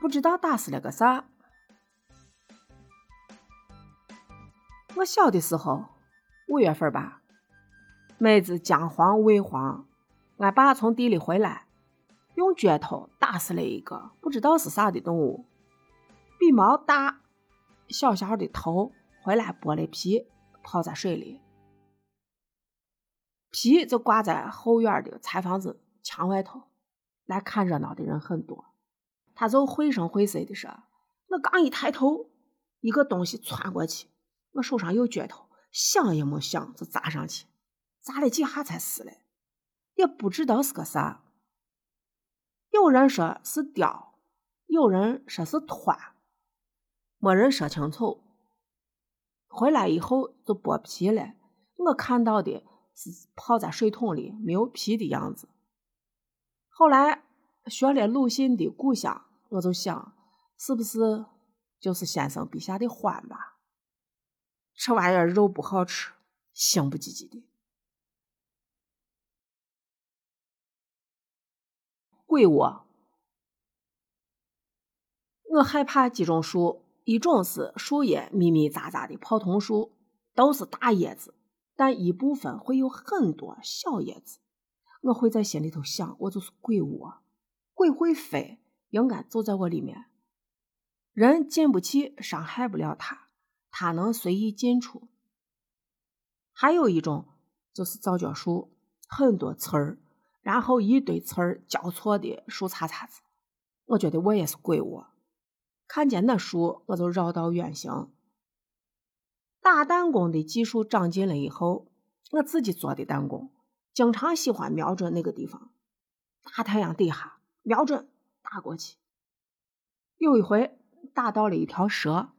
不知道打死了个啥。我小的时候，五月份吧，妹子姜黄未黄，俺爸从地里回来，用镢头打死了一个不知道是啥的动物，比猫大，小小的头，回来剥了皮，泡在水里，皮就挂在后院的柴房子墙外头。来看热闹的人很多，他就绘声绘色的说：“我刚一抬头，一个东西窜过去，我手上有镢头，想也没想就砸上去，砸了几下才死了，也不知道是个啥。有人说是雕，有人说是团，没人说清楚。回来以后就剥皮了，我看到的是泡在水桶里没有皮的样子。”后来学了鲁迅的《故乡》，我就想，是不是就是先生笔下的欢吧？这玩意儿肉不好吃，腥不唧唧的。鬼窝，我害怕几种树，一种是树叶密密匝匝的泡桐树，都是大叶子，但一部分会有很多小叶子。我会在心里头想，我就是鬼窝，鬼会飞，应该就在我里面，人进不去，伤害不了他，他能随意进出。还有一种就是皂角树，很多刺儿，然后一堆刺儿交错的树杈杈子，我觉得我也是鬼窝，看见那树我就绕道远行。打弹弓的技术长进了以后，我自己做的弹弓。经常喜欢瞄准那个地方，大太阳底下瞄准打过去。有一回打到了一条蛇，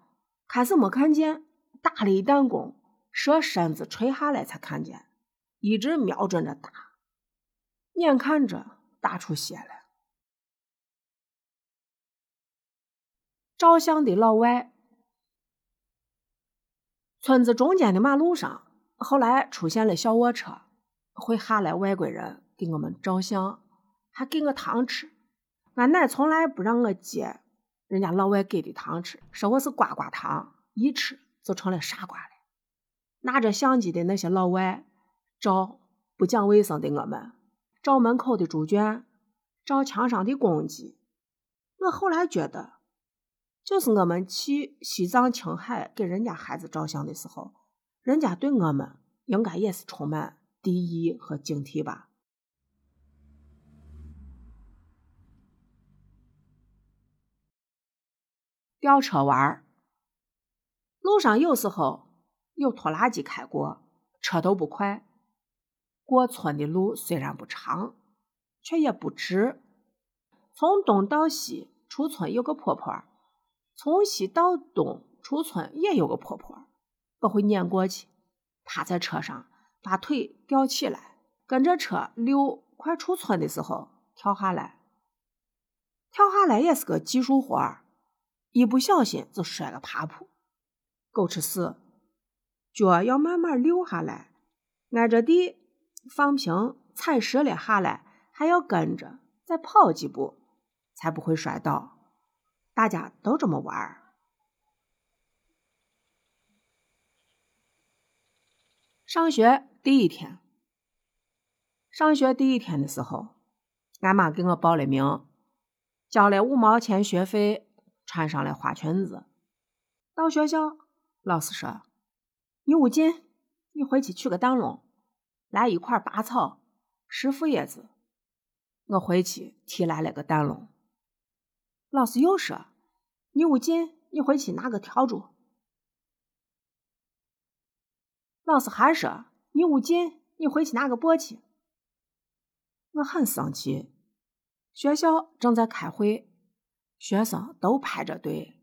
开始没看见，打了一弹弓，蛇身子垂下来才看见，一直瞄准着打，眼看着打出血来。照相的老外，村子中间的马路上，后来出现了小卧车。会下来外国人给我们照相，还给我糖吃。俺奶从来不让我接人家老外给的糖吃，说我是瓜瓜糖，一吃就成了傻瓜了。拿着相机的那些老外照不讲卫生的我们，照门口的猪圈，照墙上的公鸡。我后来觉得，就是我们去西藏、青海给人家孩子照相的时候，人家对我们应该也是充满。敌意和警惕吧。吊车弯儿，路上有时候有拖拉机开过，车都不快。过村的路虽然不长，却也不直。从东到西出村有个坡坡，从西到东出村也有个坡坡，我会撵过去，趴在车上。把腿吊起来，跟着车溜，快出村的时候跳下来。跳下来也是个技术活儿，一不小心就摔个爬扑，狗吃屎！脚要慢慢溜下来，挨着地放平，踩实了下来，还要跟着再跑几步，才不会摔倒。大家都这么玩儿。上学第一天，上学第一天的时候，俺妈给我报了名，交了五毛钱学费，穿上了花裙子。到学校，老师说：“你无劲，你回去取个灯笼，来一块拔草，十副叶子。”我回去提来了个灯笼。老师又说：“你无劲，你回去拿个笤帚。”老师还说：“你无劲，你回去拿个簸箕。”我很生气。学校正在开会，学生都排着队。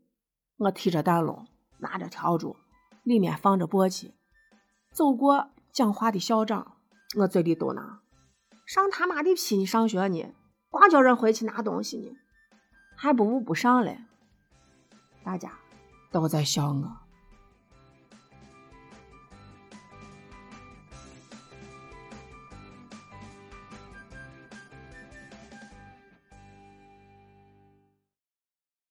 我提着灯笼，拿着笤帚，里面放着簸箕，走过讲话的校长，我嘴里嘟囔：“上他妈的屁！你上学呢，光叫人回去拿东西呢，还不如不上嘞。”大家都在笑我。